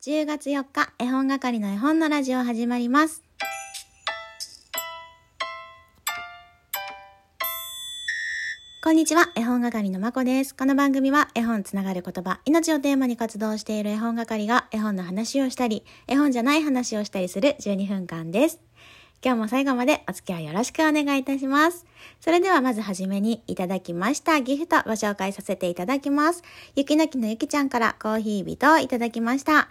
10月4日、絵本係の絵本のラジオ始まります。こんにちは、絵本係のまこです。この番組は絵本つながる言葉、命をテーマに活動している絵本係が絵本の話をしたり、絵本じゃない話をしたりする12分間です。今日も最後までお付き合いよろしくお願いいたします。それではまずはじめにいただきましたギフトご紹介させていただきます。雪の木のゆきちゃんからコーヒー人をいただきました。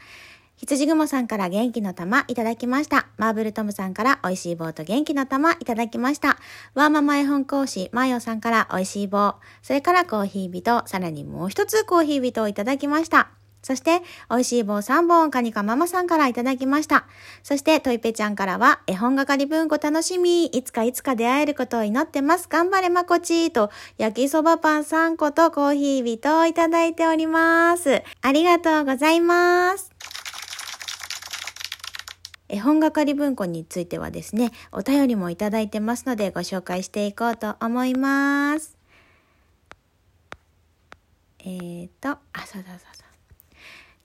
羊雲さんから元気の玉いただきました。マーブルトムさんから美味しい棒と元気の玉いただきました。ワーママ絵本講師マヨさんから美味しい棒。それからコーヒー人、さらにもう一つコーヒー人をいただきました。そして、美味しい棒3本、カニカママさんからいただきました。そして、トイペちゃんからは、絵本係文庫楽しみ。いつかいつか出会えることを祈ってます。頑張れまこちと、焼きそばパン3個とコーヒー人をいただいております。ありがとうございます。絵本係文庫についてはですね、お便りもいただいてますのでご紹介していこうと思います。えーと、あ、そうそうそうそう。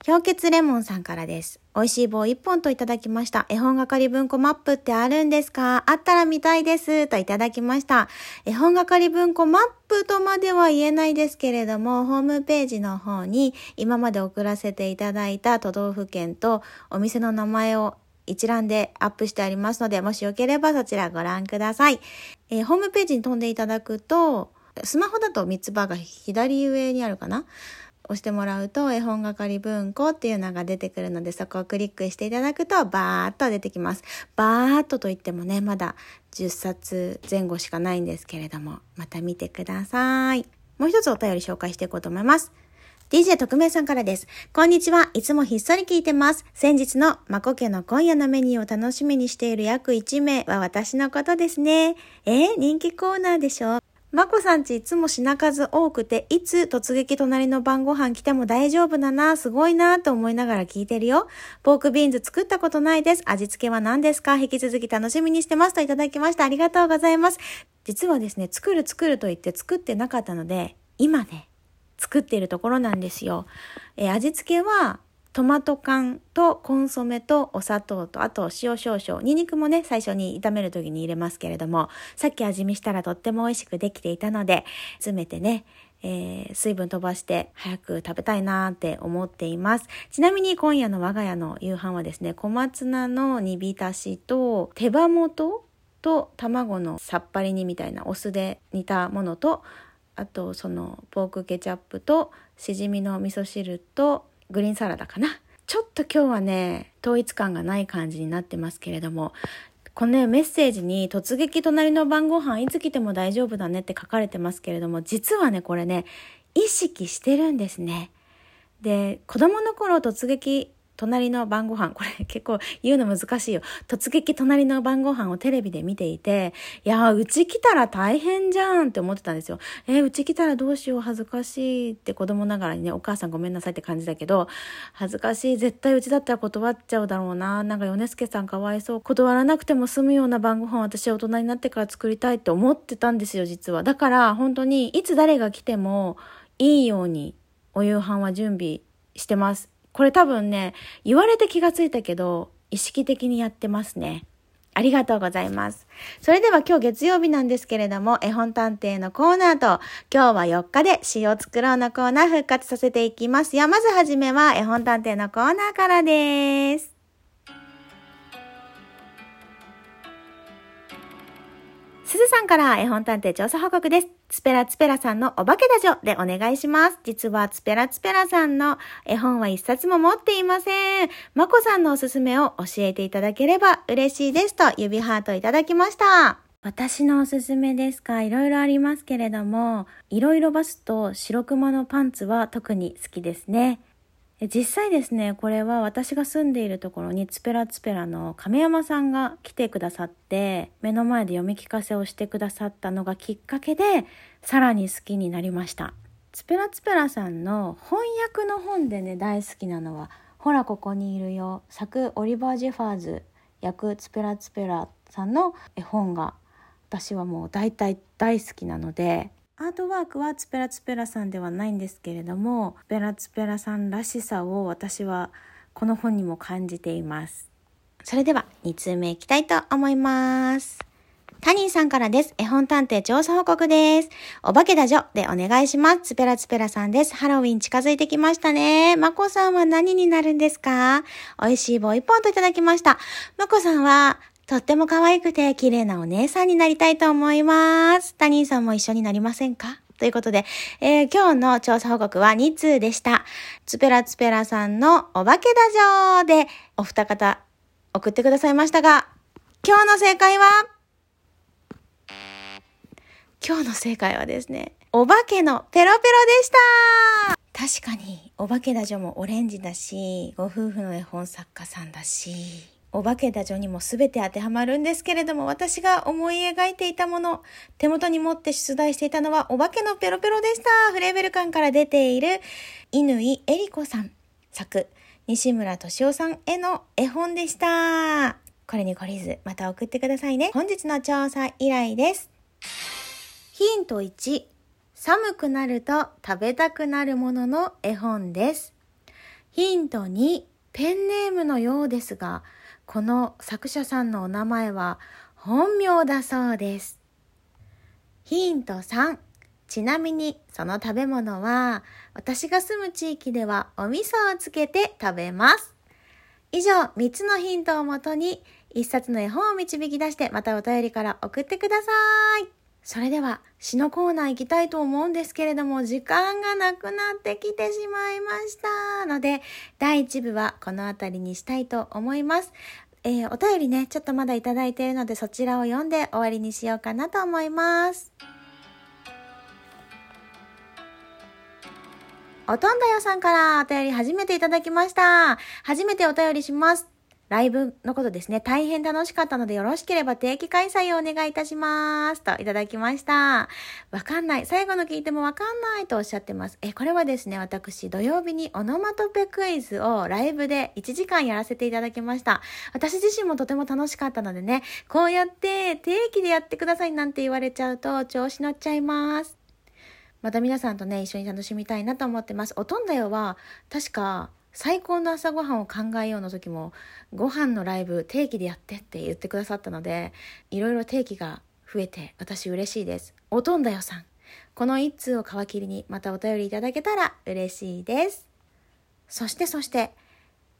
氷結レモンさんからです。美味しい棒1本といただきました。絵本係文庫マップってあるんですか？あったら見たいです。といただきました。絵本係文庫マップとまでは言えないですけれども、ホームページの方に今まで送らせていただいた都道府県とお店の名前を一覧でアップしてありますので、もしよければそちらご覧ください。えーホームページに飛んでいただくと、スマホだと三つ葉が左上にあるかな？押してもらうと絵本係文庫っていうのが出てくるのでそこをクリックしていただくとバーッと出てきます。バーッとといってもね、まだ10冊前後しかないんですけれども、また見てください。もう一つお便り紹介していこうと思います。DJ 特命さんからです。こんにちは。いつもひっそり聞いてます。先日のまこ家の今夜のメニューを楽しみにしている約1名は私のことですね。えー人気コーナーでしょまこさんちいつも品数多くて、いつ突撃隣の晩ご飯来ても大丈夫だな、すごいなと思いながら聞いてるよ。ポークビーンズ作ったことないです。味付けは何ですか？引き続き楽しみにしてますといただきました。ありがとうございます。実はですね、作る作ると言って作ってなかったので、今ね、作っているところなんですよ。えー味付けはトマト缶とコンソメとお砂糖とあと塩少々ニンニクもね最初に炒める時に入れますけれどもさっき味見したらとっても美味しくできていたので詰めてねえー水分飛ばして早く食べたいなーって思っています。ちなみに今夜の我が家の夕飯はですね、小松菜の煮浸しと手羽元と卵のさっぱり煮みたいなお酢で煮たものとあとそのポークケチャップとしじみの味噌汁とグリーンサラダかなちょっと今日はね統一感がない感じになってますけれどもこのねメッセージに「突撃隣の晩ご飯いつ来ても大丈夫だね」って書かれてますけれども実はねこれね意識してるんですね。で子供の頃突撃隣の晩ご飯。これ 結構言うの難しいよ。突撃隣の晩ご飯をテレビで見ていていやーうち来たら大変じゃんって思ってたんですよ。えーうち来たらどうしよう恥ずかしいって子供ながらにねお母さんごめんなさいって感じだけど恥ずかしい絶対うちだったら断っちゃうだろうな。なんか米助さんかわいそう。断らなくても済むような晩ご飯私は大人になってから作りたいって思ってたんですよ実は。だから本当にいつ誰が来てもいいようにお夕飯は準備してます。これ多分ね、言われて気がついたけど、意識的にやってますね。ありがとうございます。それでは今日月曜日なんですけれども、絵本探偵のコーナーと、今日は4日で詩を作ろうのコーナー復活させていきますよ。まずはじめは絵本探偵のコーナーからです。すずさんから絵本探偵調査報告です。ツペラツペラさんのお化けダジョでお願いします。実はツペラツペラさんの絵本は一冊も持っていません。まこさんのおすすめを教えていただければ嬉しいですと指ハートいただきました。私のおすすめですか？いろいろありますけれども、いろいろバスと白熊のパンツは特に好きですね。実際ですねこれは私が住んでいるところにツペラツペラの亀山さんが来てくださって目の前で読み聞かせをしてくださったのがきっかけでさらに好きになりました。ツペラツペラさんの翻訳の本でね大好きなのは「ほらここにいるよ」作オリバー・ジェファーズ役ツペラツペラさんの絵本が私はもう大体大好きなのでアートワークはツペラツペラさんではないんですけれどもツペラツペラさんらしさを私はこの本にも感じています。それでは2通目いきたいと思います。タニーさんからです。絵本探偵調査報告です。お化けだじょでお願いします。ツペラツペラさんです。ハロウィン近づいてきましたね。まこさんは何になるんですか？美味しい棒一本といただきました。まこさんはとっても可愛くて綺麗なお姉さんになりたいと思います。タニーさんも一緒になりませんか？ということで、えー、今日の調査報告は2通でした。ツペラツペラさんのお化けだじょでお二方送ってくださいましたが、今日の正解は？今日の正解はですね、お化けのペロペロでした確かに、お化けだじょもオレンジだし、ご夫婦の絵本作家さんだし、お化けだじょにも全て当てはまるんですけれども、私が思い描いていたもの、手元に持って出題していたのは、お化けのペロペロでした。フレーベル館から出ている、乾えりこさん作、西村敏夫さんへの絵本でした。これに懲りず、また送ってくださいね。本日の調査依頼です。ヒント1、寒くなると食べたくなるものの絵本です。ヒント2、ペンネームのようですが、この作者さんのお名前は本名だそうです。ヒント3、ちなみにその食べ物は私が住む地域ではお味噌をつけて食べます。以上3つのヒントをもとに1冊の絵本を導き出してまたお便りから送ってください。それでは詩のコーナー行きたいと思うんですけれども時間がなくなってきてしまいましたので第1部はこの辺りにしたいと思います。えー、お便りねちょっとまだいただいているのでそちらを読んで終わりにしようかなと思います。おとんだよさんからお便り初めていただきました。初めてお便りします。ライブのことですね、大変楽しかったのでよろしければ定期開催をお願いいたします。といただきました。わかんない。最後の聞いてもわかんないとおっしゃってます。え、これはですね、私土曜日にオノマトペクイズをライブで1時間やらせていただきました。私自身もとても楽しかったのでね、こうやって定期でやってくださいなんて言われちゃうと調子乗っちゃいます。また皆さんとね、一緒に楽しみたいなと思ってます。おとんだよは、確か、最高の朝ごはんを考えようの時もご飯のライブ定期でやってって言ってくださったのでいろいろ定期が増えて私嬉しいです。おとんだよさん。この一通を皮切りにまたお便りいただけたら嬉しいです。そしてそして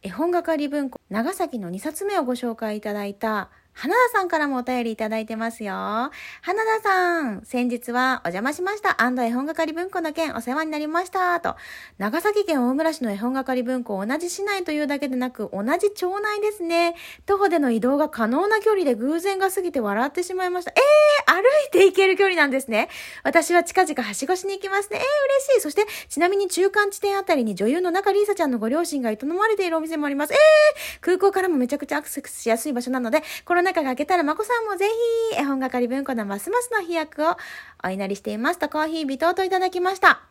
絵本係文庫長崎の2冊目をご紹介いただいた花田さんからもお便りいただいてますよ。花田さん、先日はお邪魔しました。絵本係文庫の件お世話になりました。と、長崎県大村市の絵本係文庫同じ市内というだけでなく同じ町内ですね。徒歩での移動が可能な距離で偶然が過ぎて笑ってしまいました。えー、歩いて行ける距離なんですね。私は近々はしごしに行きますね。えー、嬉しい。そして、ちなみに中間地点あたりに女優の中里依紗ちゃんのご両親が営まれているお店もあります。えー、空港からもめちゃくちゃアクセスしやすい場所なので、コロナ禍が明けたらまこさんもぜひ、絵本係文庫のますますの飛躍をお祈りしていますとコーヒー微糖といただきました。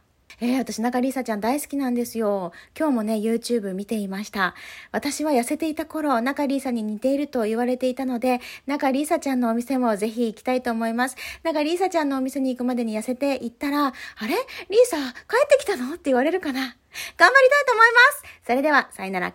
えー、私、中里依紗ちゃん大好きなんですよ。今日もね、YouTube 見ていました。私は痩せていた頃、中里依紗に似ていると言われていたので、中里依紗ちゃんのお店もぜひ行きたいと思います。中里依紗ちゃんのお店に行くまでに痩せて行ったら、あれ？リーサ、帰ってきたの？って言われるかな頑張りたいと思いますそれでは、さよなら。